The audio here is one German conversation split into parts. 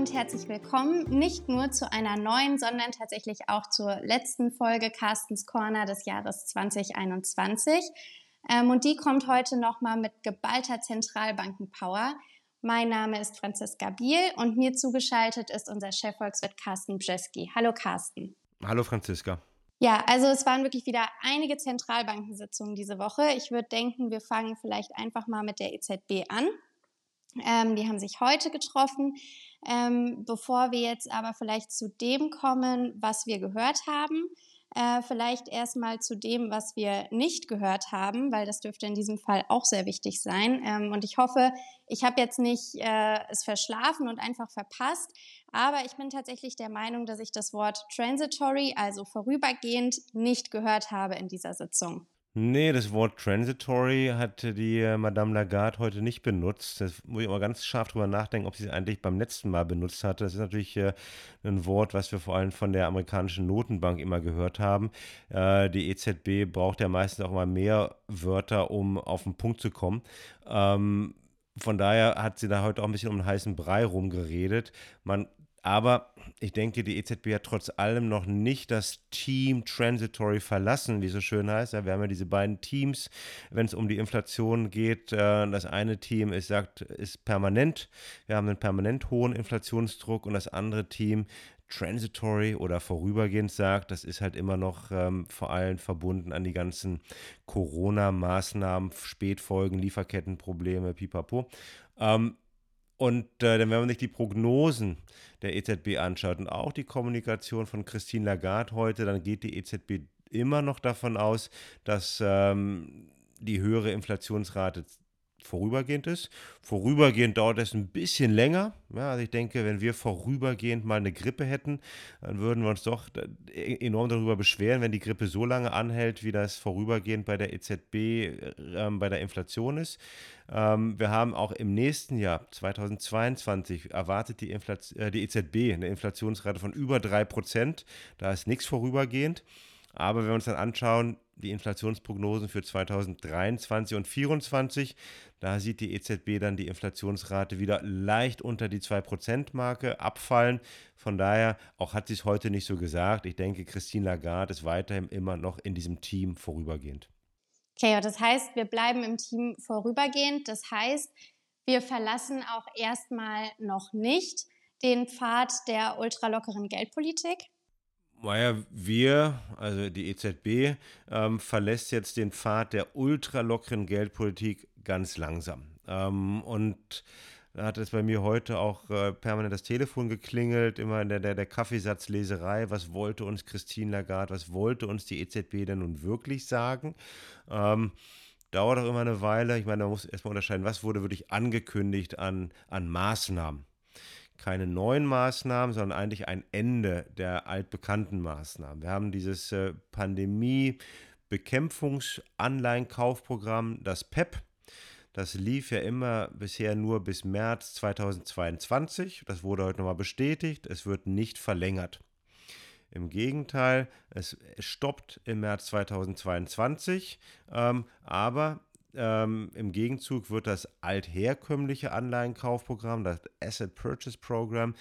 und herzlich willkommen nicht nur zu einer neuen, sondern tatsächlich auch zur letzten Folge Carstens Corner des Jahres 2021. Ähm, und die kommt heute nochmal mit geballter Zentralbankenpower. Mein Name ist Franziska Biel und mir zugeschaltet ist unser Chefvolkswirt Carsten Bjeski. Hallo Carsten. Hallo Franziska. Ja, also es waren wirklich wieder einige Zentralbankensitzungen diese Woche. Ich würde denken, wir fangen vielleicht einfach mal mit der EZB an. Ähm, die haben sich heute getroffen. Ähm, bevor wir jetzt aber vielleicht zu dem kommen, was wir gehört haben, äh, vielleicht erstmal zu dem, was wir nicht gehört haben, weil das dürfte in diesem Fall auch sehr wichtig sein. Ähm, und ich hoffe, ich habe jetzt nicht äh, es verschlafen und einfach verpasst, aber ich bin tatsächlich der Meinung, dass ich das Wort transitory, also vorübergehend, nicht gehört habe in dieser Sitzung. Nee, das Wort transitory hat die äh, Madame Lagarde heute nicht benutzt. Das muss ich aber ganz scharf drüber nachdenken, ob sie es eigentlich beim letzten Mal benutzt hatte. Das ist natürlich äh, ein Wort, was wir vor allem von der amerikanischen Notenbank immer gehört haben. Äh, die EZB braucht ja meistens auch immer mehr Wörter, um auf den Punkt zu kommen. Ähm, von daher hat sie da heute auch ein bisschen um den heißen Brei rumgeredet. Man aber ich denke, die EZB hat trotz allem noch nicht das Team Transitory verlassen, wie es so schön heißt. wir haben ja diese beiden Teams, wenn es um die Inflation geht. Äh, das eine Team ist, sagt, ist permanent. Wir haben einen permanent hohen Inflationsdruck und das andere Team transitory oder vorübergehend sagt, das ist halt immer noch ähm, vor allem verbunden an die ganzen Corona-Maßnahmen, Spätfolgen, Lieferkettenprobleme, pipapo. Ähm, und äh, wenn man sich die Prognosen der EZB anschaut und auch die Kommunikation von Christine Lagarde heute, dann geht die EZB immer noch davon aus, dass ähm, die höhere Inflationsrate vorübergehend ist. Vorübergehend dauert es ein bisschen länger. Ja, also ich denke, wenn wir vorübergehend mal eine Grippe hätten, dann würden wir uns doch e-, enorm darüber beschweren, wenn die Grippe so lange anhält, wie das vorübergehend bei der EZB äh, bei der Inflation ist. Ähm, wir haben auch im nächsten Jahr, 2022, erwartet die, Inflation, äh, die EZB eine Inflationsrate von über 3%. Da ist nichts vorübergehend. Aber wenn wir uns dann anschauen, die Inflationsprognosen für 2023 und 2024, da sieht die EZB dann die Inflationsrate wieder leicht unter die 2%-Marke abfallen. Von daher, auch hat sie es heute nicht so gesagt. Ich denke, Christine Lagarde ist weiterhin immer noch in diesem Team vorübergehend. Okay, das heißt, wir bleiben im Team vorübergehend. Das heißt, wir verlassen auch erstmal noch nicht den Pfad der ultralockeren Geldpolitik. Naja, wir, also die EZB, ähm, verlässt jetzt den Pfad der ultralockeren Geldpolitik ganz langsam. Ähm, und da hat es bei mir heute auch äh, permanent das Telefon geklingelt, immer in der, der, der Kaffeesatzleserei. Was wollte uns Christine Lagarde, was wollte uns die EZB denn nun wirklich sagen? Ähm, dauert auch immer eine Weile. Ich meine, man muss erstmal unterscheiden, was wurde wirklich angekündigt an, an Maßnahmen keine neuen Maßnahmen, sondern eigentlich ein Ende der altbekannten Maßnahmen. Wir haben dieses äh, Pandemie-Bekämpfungsanleihenkaufprogramm, das PEP. Das lief ja immer bisher nur bis März 2022. Das wurde heute nochmal bestätigt. Es wird nicht verlängert. Im Gegenteil, es stoppt im März 2022, ähm, aber ähm, Im Gegenzug wird das altherkömmliche Anleihenkaufprogramm, das Asset Purchase Program,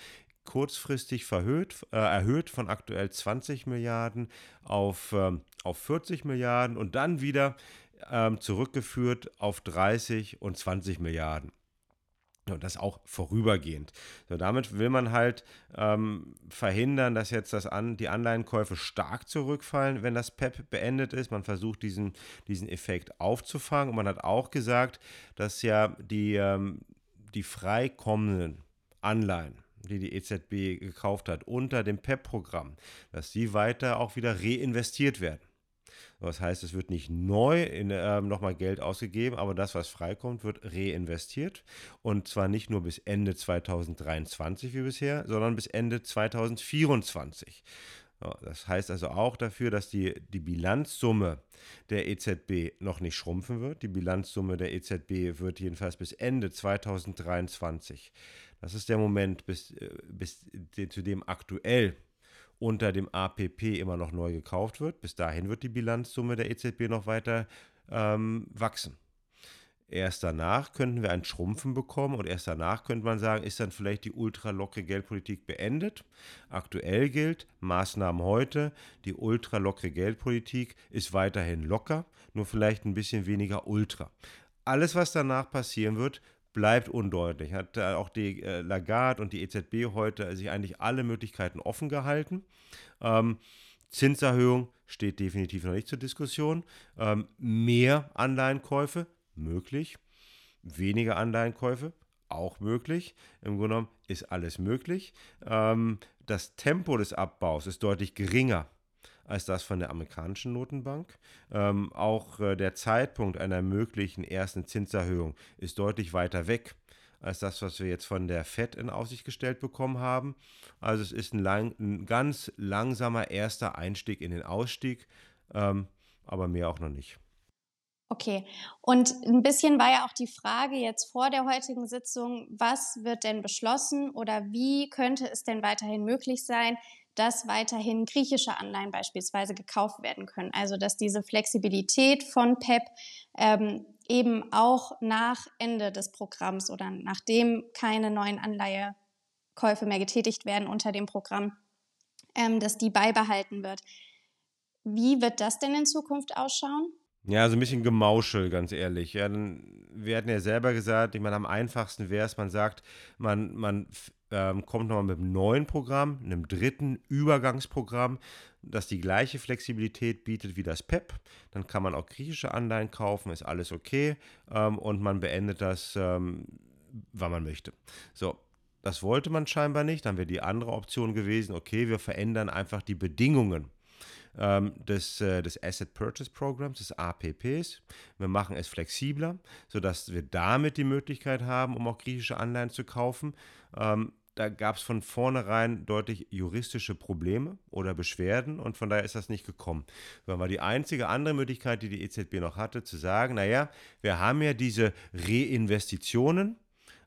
kurzfristig verhöht, äh, erhöht von aktuell 20 Milliarden auf, ähm, auf 40 Milliarden und dann wieder ähm, zurückgeführt auf 30 und 20 Milliarden. Und das auch vorübergehend. So, damit will man halt ähm, verhindern, dass jetzt das an, die Anleihenkäufe stark zurückfallen, wenn das PEP beendet ist. Man versucht diesen, diesen Effekt aufzufangen. Und man hat auch gesagt, dass ja die, ähm, die freikommenden Anleihen, die die EZB gekauft hat, unter dem PEP-Programm, dass die weiter auch wieder reinvestiert werden. Das heißt, es wird nicht neu äh, nochmal Geld ausgegeben, aber das, was freikommt, wird reinvestiert. Und zwar nicht nur bis Ende 2023 wie bisher, sondern bis Ende 2024. Das heißt also auch dafür, dass die, die Bilanzsumme der EZB noch nicht schrumpfen wird. Die Bilanzsumme der EZB wird jedenfalls bis Ende 2023. Das ist der Moment, bis, äh, bis zu dem aktuell unter dem APP immer noch neu gekauft wird. Bis dahin wird die Bilanzsumme der EZB noch weiter ähm, wachsen. Erst danach könnten wir ein Schrumpfen bekommen und erst danach könnte man sagen, ist dann vielleicht die ultralockere Geldpolitik beendet. Aktuell gilt, Maßnahmen heute, die ultralockere Geldpolitik ist weiterhin locker, nur vielleicht ein bisschen weniger ultra. Alles, was danach passieren wird, bleibt undeutlich. Hat äh, auch die äh, Lagarde und die EZB heute sich eigentlich alle Möglichkeiten offen gehalten. Ähm, Zinserhöhung steht definitiv noch nicht zur Diskussion. Ähm, mehr Anleihenkäufe möglich. Weniger Anleihenkäufe auch möglich. Im Grunde genommen ist alles möglich. Ähm, das Tempo des Abbaus ist deutlich geringer als das von der amerikanischen Notenbank. Ähm, auch äh, der Zeitpunkt einer möglichen ersten Zinserhöhung ist deutlich weiter weg als das, was wir jetzt von der Fed in Aussicht gestellt bekommen haben. Also es ist ein, lang, ein ganz langsamer erster Einstieg in den Ausstieg, ähm, aber mehr auch noch nicht. Okay, und ein bisschen war ja auch die Frage jetzt vor der heutigen Sitzung, was wird denn beschlossen oder wie könnte es denn weiterhin möglich sein, dass weiterhin griechische Anleihen beispielsweise gekauft werden können. Also dass diese Flexibilität von PEP ähm, eben auch nach Ende des Programms oder nachdem keine neuen Anleihekäufe mehr getätigt werden unter dem Programm, ähm, dass die beibehalten wird. Wie wird das denn in Zukunft ausschauen? Ja, so ein bisschen Gemauschel, ganz ehrlich. Ja, dann, wir hatten ja selber gesagt, ich meine, am einfachsten wäre es, man sagt, man, man ähm, kommt nochmal mit einem neuen Programm, einem dritten Übergangsprogramm, das die gleiche Flexibilität bietet wie das PEP. Dann kann man auch griechische Anleihen kaufen, ist alles okay. Ähm, und man beendet das, ähm, wann man möchte. So, das wollte man scheinbar nicht. Dann wäre die andere Option gewesen, okay, wir verändern einfach die Bedingungen ähm, des, äh, des Asset Purchase Programs, des APPs. Wir machen es flexibler, sodass wir damit die Möglichkeit haben, um auch griechische Anleihen zu kaufen. Ähm, da gab es von vornherein deutlich juristische Probleme oder Beschwerden und von daher ist das nicht gekommen. Das war die einzige andere Möglichkeit, die die EZB noch hatte, zu sagen, naja, wir haben ja diese Reinvestitionen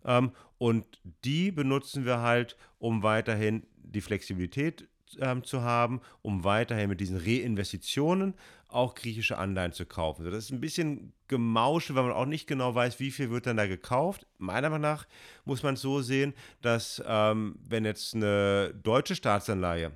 ähm, und die benutzen wir halt, um weiterhin die Flexibilität ähm, zu haben, um weiterhin mit diesen Reinvestitionen auch griechische Anleihen zu kaufen. das ist ein bisschen Gemausche, weil man auch nicht genau weiß, wie viel wird dann da gekauft. Meiner Meinung nach muss man es so sehen, dass ähm, wenn jetzt eine deutsche Staatsanleihe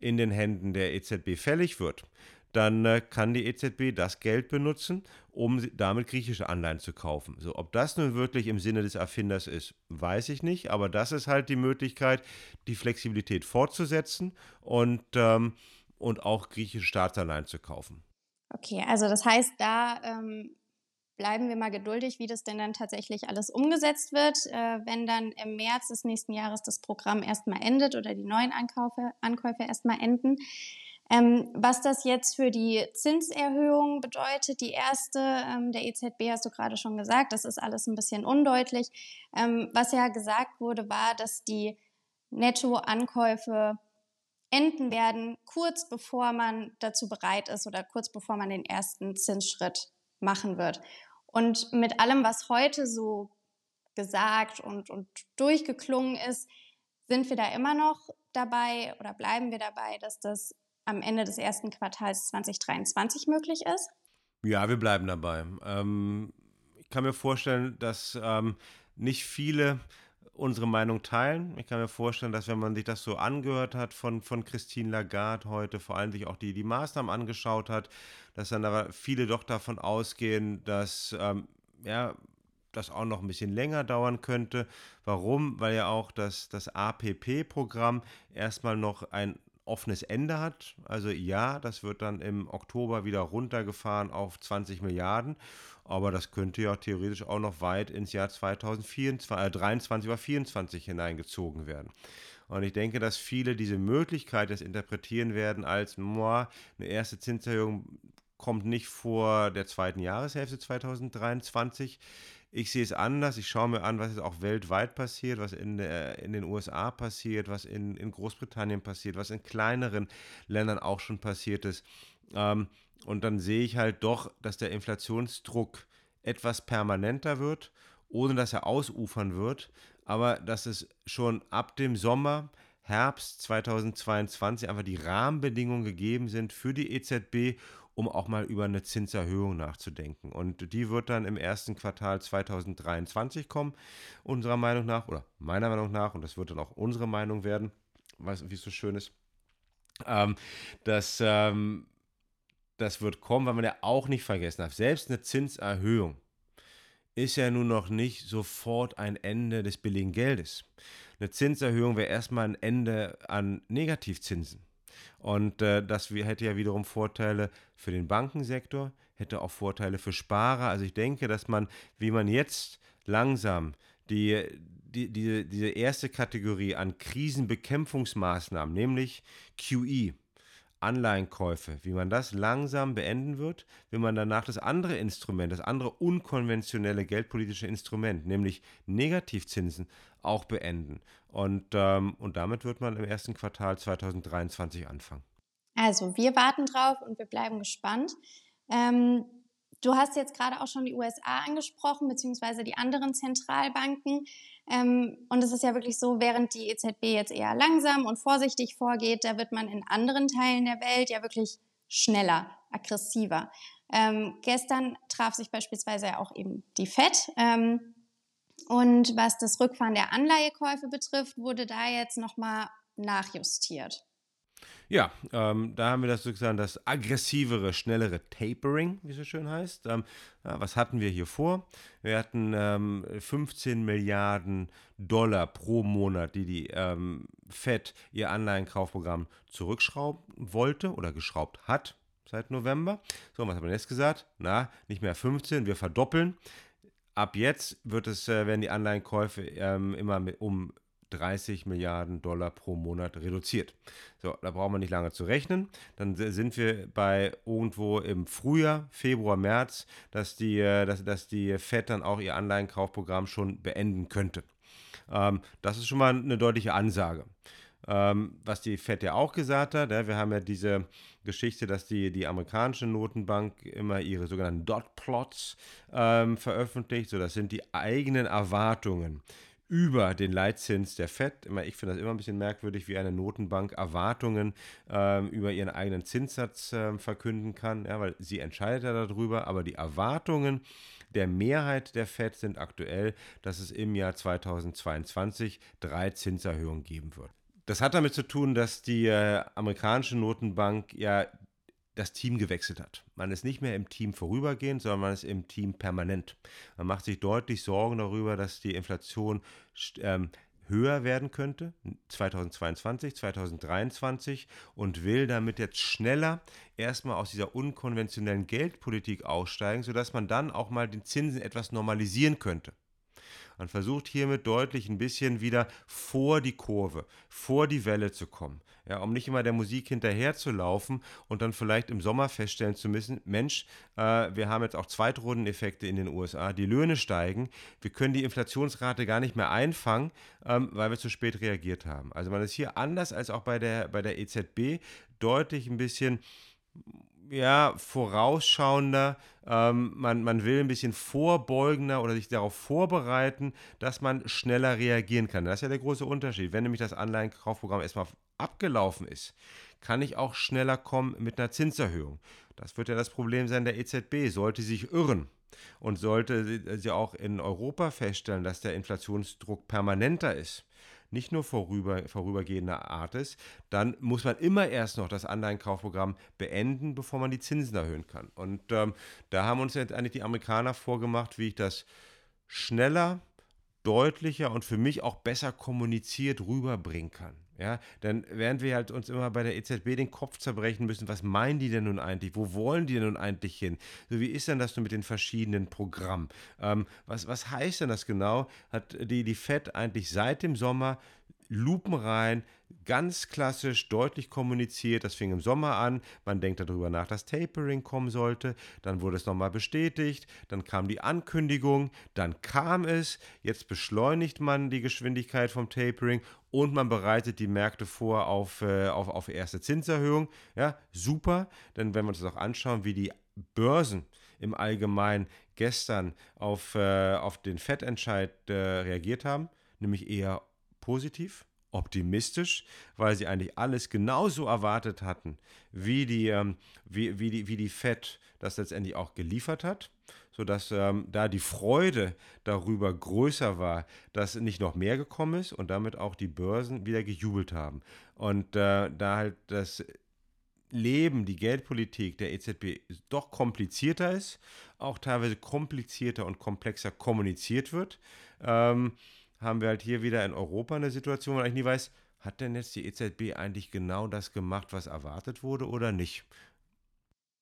in den Händen der EZB fällig wird, dann äh, kann die EZB das Geld benutzen, um damit griechische Anleihen zu kaufen. So, ob das nun wirklich im Sinne des Erfinders ist, weiß ich nicht, aber das ist halt die Möglichkeit, die Flexibilität fortzusetzen und, ähm, und auch griechische Staatsanleihen zu kaufen. Okay, also das heißt, da ähm, bleiben wir mal geduldig, wie das denn dann tatsächlich alles umgesetzt wird, äh, wenn dann im März des nächsten Jahres das Programm erstmal endet oder die neuen Ankäufe, Ankäufe erstmal enden. Ähm, was das jetzt für die Zinserhöhung bedeutet, die erste ähm, der EZB hast du gerade schon gesagt, das ist alles ein bisschen undeutlich. Ähm, was ja gesagt wurde, war, dass die Nettoankäufe enden werden, kurz bevor man dazu bereit ist oder kurz bevor man den ersten Zinsschritt machen wird. Und mit allem, was heute so gesagt und, und durchgeklungen ist, sind wir da immer noch dabei oder bleiben wir dabei, dass das am Ende des ersten Quartals 2023 möglich ist? Ja, wir bleiben dabei. Ähm, ich kann mir vorstellen, dass ähm, nicht viele unsere Meinung teilen. Ich kann mir vorstellen, dass wenn man sich das so angehört hat von, von Christine Lagarde heute, vor allem sich auch die, die Maßnahmen angeschaut hat, dass dann aber viele doch davon ausgehen, dass ähm, ja, das auch noch ein bisschen länger dauern könnte. Warum? Weil ja auch das, das APP-Programm erstmal noch ein offenes Ende hat. Also ja, das wird dann im Oktober wieder runtergefahren auf 20 Milliarden, aber das könnte ja theoretisch auch noch weit ins Jahr 2023 äh, 23 oder 24 hineingezogen werden. Und ich denke, dass viele diese Möglichkeit das interpretieren werden als, moi, eine erste Zinserhöhung kommt nicht vor der zweiten Jahreshälfte 2023. Ich sehe es anders. Ich schaue mir an, was jetzt auch weltweit passiert, was in, der, in den USA passiert, was in, in Großbritannien passiert, was in kleineren Ländern auch schon passiert ist. Ähm, und dann sehe ich halt doch, dass der Inflationsdruck etwas permanenter wird, ohne dass er ausufern wird, aber dass es schon ab dem Sommer Herbst 2022 einfach die Rahmenbedingungen gegeben sind für die EZB, um auch mal über eine Zinserhöhung nachzudenken. Und die wird dann im ersten Quartal 2023 kommen, unserer Meinung nach, oder meiner Meinung nach, und das wird dann auch unsere Meinung werden, wie es so schön ist. Ähm, dass ähm, das wird kommen, weil man ja auch nicht vergessen darf, selbst eine Zinserhöhung ist ja nun noch nicht sofort ein Ende des billigen Geldes. Eine Zinserhöhung wäre erstmal ein Ende an Negativzinsen. Und äh, das hätte ja wiederum Vorteile für den Bankensektor, hätte auch Vorteile für Sparer. Also ich denke, dass man, wie man jetzt langsam die, die, die, diese erste Kategorie an Krisenbekämpfungsmaßnahmen, nämlich QE, Anleihenkäufe, wie man das langsam beenden wird, wenn man danach das andere Instrument, das andere unkonventionelle geldpolitische Instrument, nämlich Negativzinsen, auch beenden. Und, ähm, und damit wird man im ersten Quartal 2023 anfangen. Also wir warten drauf und wir bleiben gespannt. Ähm, du hast jetzt gerade auch schon die USA angesprochen, beziehungsweise die anderen Zentralbanken. Ähm, und es ist ja wirklich so, während die EZB jetzt eher langsam und vorsichtig vorgeht, da wird man in anderen Teilen der Welt ja wirklich schneller, aggressiver. Ähm, gestern traf sich beispielsweise auch eben die FED. Ähm, und was das Rückfahren der Anleihekäufe betrifft, wurde da jetzt nochmal nachjustiert. Ja, ähm, da haben wir das sozusagen das aggressivere, schnellere Tapering, wie es so schön heißt. Ähm, ja, was hatten wir hier vor? Wir hatten ähm, 15 Milliarden Dollar pro Monat, die die ähm, Fed ihr Anleihenkaufprogramm zurückschrauben wollte oder geschraubt hat seit November. So, was hat man jetzt gesagt? Na, nicht mehr 15, wir verdoppeln. Ab jetzt wird es, äh, werden die Anleihenkäufe ähm, immer um 30 Milliarden Dollar pro Monat reduziert. So, da brauchen wir nicht lange zu rechnen. Dann sind wir bei irgendwo im Frühjahr, Februar, März, dass die, äh, dass, dass die FED dann auch ihr Anleihenkaufprogramm schon beenden könnte. Ähm, das ist schon mal eine deutliche Ansage. Ähm, was die FED ja auch gesagt hat, ja, wir haben ja diese Geschichte, dass die, die amerikanische Notenbank immer ihre sogenannten Dot-Plots ähm, veröffentlicht. So, das sind die eigenen Erwartungen über den Leitzins der FED. Ich finde das immer ein bisschen merkwürdig, wie eine Notenbank Erwartungen ähm, über ihren eigenen Zinssatz äh, verkünden kann, ja, weil sie entscheidet ja darüber, aber die Erwartungen der Mehrheit der FED sind aktuell, dass es im Jahr 2022 drei Zinserhöhungen geben wird. Das hat damit zu tun, dass die äh, amerikanische Notenbank ja das Team gewechselt hat. Man ist nicht mehr im Team vorübergehend, sondern man ist im Team permanent. Man macht sich deutlich Sorgen darüber, dass die Inflation ähm, höher werden könnte, 2022, 2023, und will damit jetzt schneller erstmal aus dieser unkonventionellen Geldpolitik aussteigen, sodass man dann auch mal den Zinsen etwas normalisieren könnte. Man versucht hiermit deutlich ein bisschen wieder vor die Kurve, vor die Welle zu kommen. Ja, um nicht immer der Musik hinterher zu laufen und dann vielleicht im Sommer feststellen zu müssen, Mensch, äh, wir haben jetzt auch Zweitrundeneffekte in den USA, die Löhne steigen, wir können die Inflationsrate gar nicht mehr einfangen, ähm, weil wir zu spät reagiert haben. Also man ist hier anders als auch bei der, bei der EZB deutlich ein bisschen ja, vorausschauender, ähm, man, man will ein bisschen vorbeugender oder sich darauf vorbereiten, dass man schneller reagieren kann. Das ist ja der große Unterschied. Wenn nämlich das Anleihenkaufprogramm erstmal abgelaufen ist, kann ich auch schneller kommen mit einer Zinserhöhung. Das wird ja das Problem sein der EZB. Sollte sich irren und sollte sie auch in Europa feststellen, dass der Inflationsdruck permanenter ist, nicht nur vorüber, vorübergehender Art ist, dann muss man immer erst noch das Anleihenkaufprogramm beenden, bevor man die Zinsen erhöhen kann. Und ähm, da haben uns jetzt eigentlich die Amerikaner vorgemacht, wie ich das schneller, deutlicher und für mich auch besser kommuniziert rüberbringen kann. Ja, dann während wir halt uns immer bei der EZB den Kopf zerbrechen müssen, was meinen die denn nun eigentlich? Wo wollen die denn nun eigentlich hin? So, wie ist denn das nun mit den verschiedenen Programmen? Ähm, was, was heißt denn das genau? Hat die, die FED eigentlich seit dem Sommer lupenrein ganz klassisch, deutlich kommuniziert. Das fing im Sommer an. Man denkt darüber nach, dass Tapering kommen sollte. Dann wurde es nochmal bestätigt. Dann kam die Ankündigung. Dann kam es. Jetzt beschleunigt man die Geschwindigkeit vom Tapering und man bereitet die Märkte vor auf, äh, auf, auf erste Zinserhöhung. Ja, super. Denn wenn wir uns das auch anschauen, wie die Börsen im Allgemeinen gestern auf, äh, auf den Fettentscheid äh, reagiert haben, nämlich eher positiv optimistisch, weil sie eigentlich alles genauso erwartet hatten, wie die, ähm, wie, wie die, wie die Fed das letztendlich auch geliefert hat, sodass ähm, da die Freude darüber größer war, dass nicht noch mehr gekommen ist und damit auch die Börsen wieder gejubelt haben. Und äh, da halt das Leben, die Geldpolitik der EZB doch komplizierter ist, auch teilweise komplizierter und komplexer kommuniziert wird, ähm, haben wir halt hier wieder in Europa eine Situation, wo eigentlich nie weiß, hat denn jetzt die EZB eigentlich genau das gemacht, was erwartet wurde oder nicht?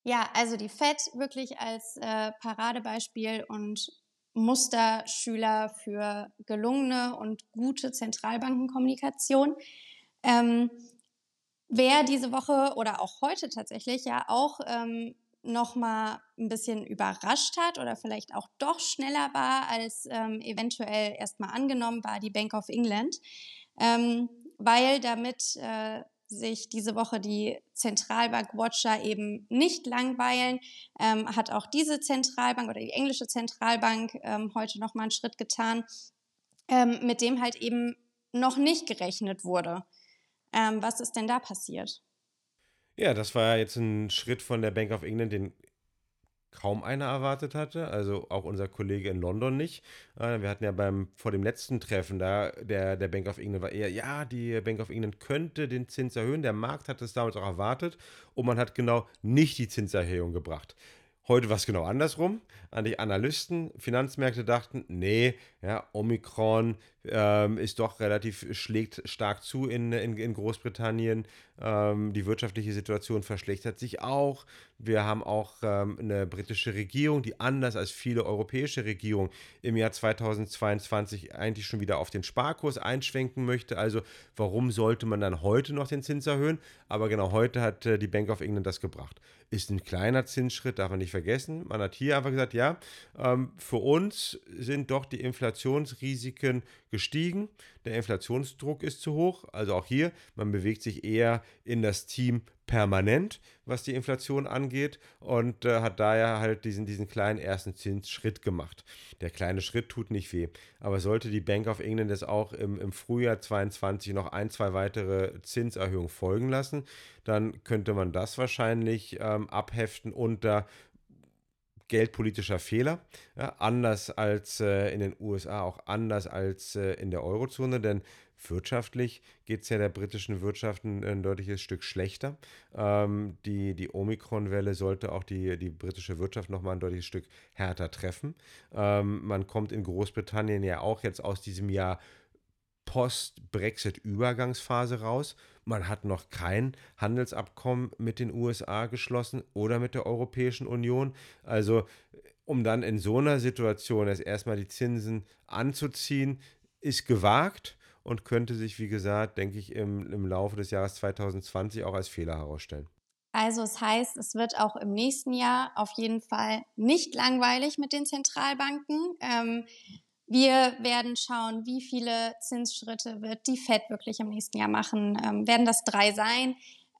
Ja, also die FED wirklich als äh, Paradebeispiel und Musterschüler für gelungene und gute Zentralbankenkommunikation. Ähm, wer diese Woche oder auch heute tatsächlich ja auch ähm, noch mal ein bisschen überrascht hat oder vielleicht auch doch schneller war als ähm, eventuell erstmal angenommen war die Bank of England, ähm, weil damit äh, sich diese Woche die Zentralbank-Watcher eben nicht langweilen, ähm, hat auch diese Zentralbank oder die englische Zentralbank ähm, heute noch mal einen Schritt getan, ähm, mit dem halt eben noch nicht gerechnet wurde. Ähm, was ist denn da passiert? Ja, das war jetzt ein Schritt von der Bank of England, den kaum einer erwartet hatte, also auch unser Kollege in London nicht. Äh, wir hatten ja beim vor dem letzten Treffen da der der Bank of England war eher ja, die Bank of England könnte den Zins erhöhen. Der Markt hat es damals auch erwartet und man hat genau nicht die Zinserhöhung gebracht. Heute war es genau andersrum. An die Analysten, Finanzmärkte dachten, nee, ja, Omikron ähm, ist doch relativ, schlägt stark zu in, in, in Großbritannien. Ähm, die wirtschaftliche Situation verschlechtert sich auch. Wir haben auch ähm, eine britische Regierung, die anders als viele europäische Regierungen im Jahr 2022 eigentlich schon wieder auf den Sparkurs einschwenken möchte. Also warum sollte man dann heute noch den Zins erhöhen? Aber genau heute hat äh, die Bank of England das gebracht. Ist ein kleiner Zinsschritt, darf man nicht vergessen. Man hat hier einfach gesagt, ja, ähm, für uns sind doch die Inflationsrisiken gestiegen. Der Inflationsdruck ist zu hoch. Also auch hier, man bewegt sich eher in das Team permanent, was die Inflation angeht und äh, hat daher halt diesen, diesen kleinen ersten Zinsschritt gemacht. Der kleine Schritt tut nicht weh, aber sollte die Bank of England jetzt auch im, im Frühjahr 22 noch ein, zwei weitere Zinserhöhungen folgen lassen, dann könnte man das wahrscheinlich ähm, abheften unter geldpolitischer Fehler, ja, anders als äh, in den USA, auch anders als äh, in der Eurozone, denn wirtschaftlich geht es ja der britischen Wirtschaft ein, ein deutliches Stück schlechter. Ähm, die die Omikron-Welle sollte auch die, die britische Wirtschaft nochmal ein deutliches Stück härter treffen. Ähm, man kommt in Großbritannien ja auch jetzt aus diesem Jahr Post-Brexit-Übergangsphase raus. Man hat noch kein Handelsabkommen mit den USA geschlossen oder mit der Europäischen Union. Also um dann in so einer Situation erst erstmal die Zinsen anzuziehen, ist gewagt und könnte sich, wie gesagt, denke ich, im, im Laufe des Jahres 2020 auch als Fehler herausstellen. Also es heißt, es wird auch im nächsten Jahr auf jeden Fall nicht langweilig mit den Zentralbanken. Ähm, wir werden schauen, wie viele Zinsschritte wird die Fed wirklich im nächsten Jahr machen. Ähm, werden das drei sein?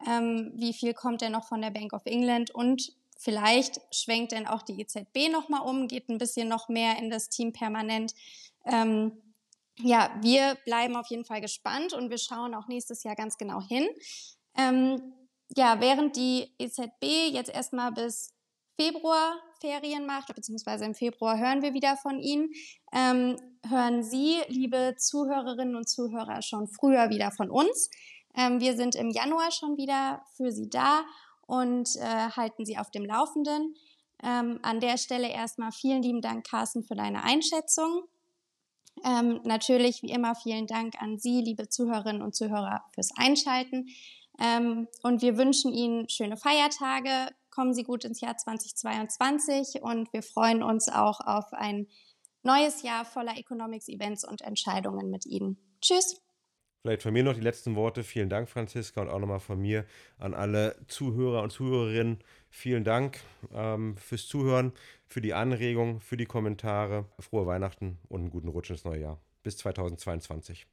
Ähm, wie viel kommt denn noch von der Bank of England? Und vielleicht schwenkt denn auch die EZB nochmal um, geht ein bisschen noch mehr in das Team permanent. Ähm, ja, wir bleiben auf jeden Fall gespannt und wir schauen auch nächstes Jahr ganz genau hin. Ähm, ja, während die EZB jetzt erstmal bis Februar Ferien macht, beziehungsweise im Februar hören wir wieder von Ihnen, ähm, hören Sie, liebe Zuhörerinnen und Zuhörer, schon früher wieder von uns. Ähm, wir sind im Januar schon wieder für Sie da und äh, halten Sie auf dem Laufenden. Ähm, an der Stelle erstmal vielen lieben Dank, Carsten, für deine Einschätzung. Ähm, natürlich, wie immer, vielen Dank an Sie, liebe Zuhörerinnen und Zuhörer, fürs Einschalten. Ähm, und wir wünschen Ihnen schöne Feiertage. Kommen Sie gut ins Jahr 2022 und wir freuen uns auch auf ein neues Jahr voller Economics-Events und Entscheidungen mit Ihnen. Tschüss. Vielleicht von mir noch die letzten Worte. Vielen Dank, Franziska, und auch nochmal von mir an alle Zuhörer und Zuhörerinnen. Vielen Dank ähm, fürs Zuhören, für die Anregung, für die Kommentare. Frohe Weihnachten und einen guten Rutsch ins neue Jahr. Bis 2022.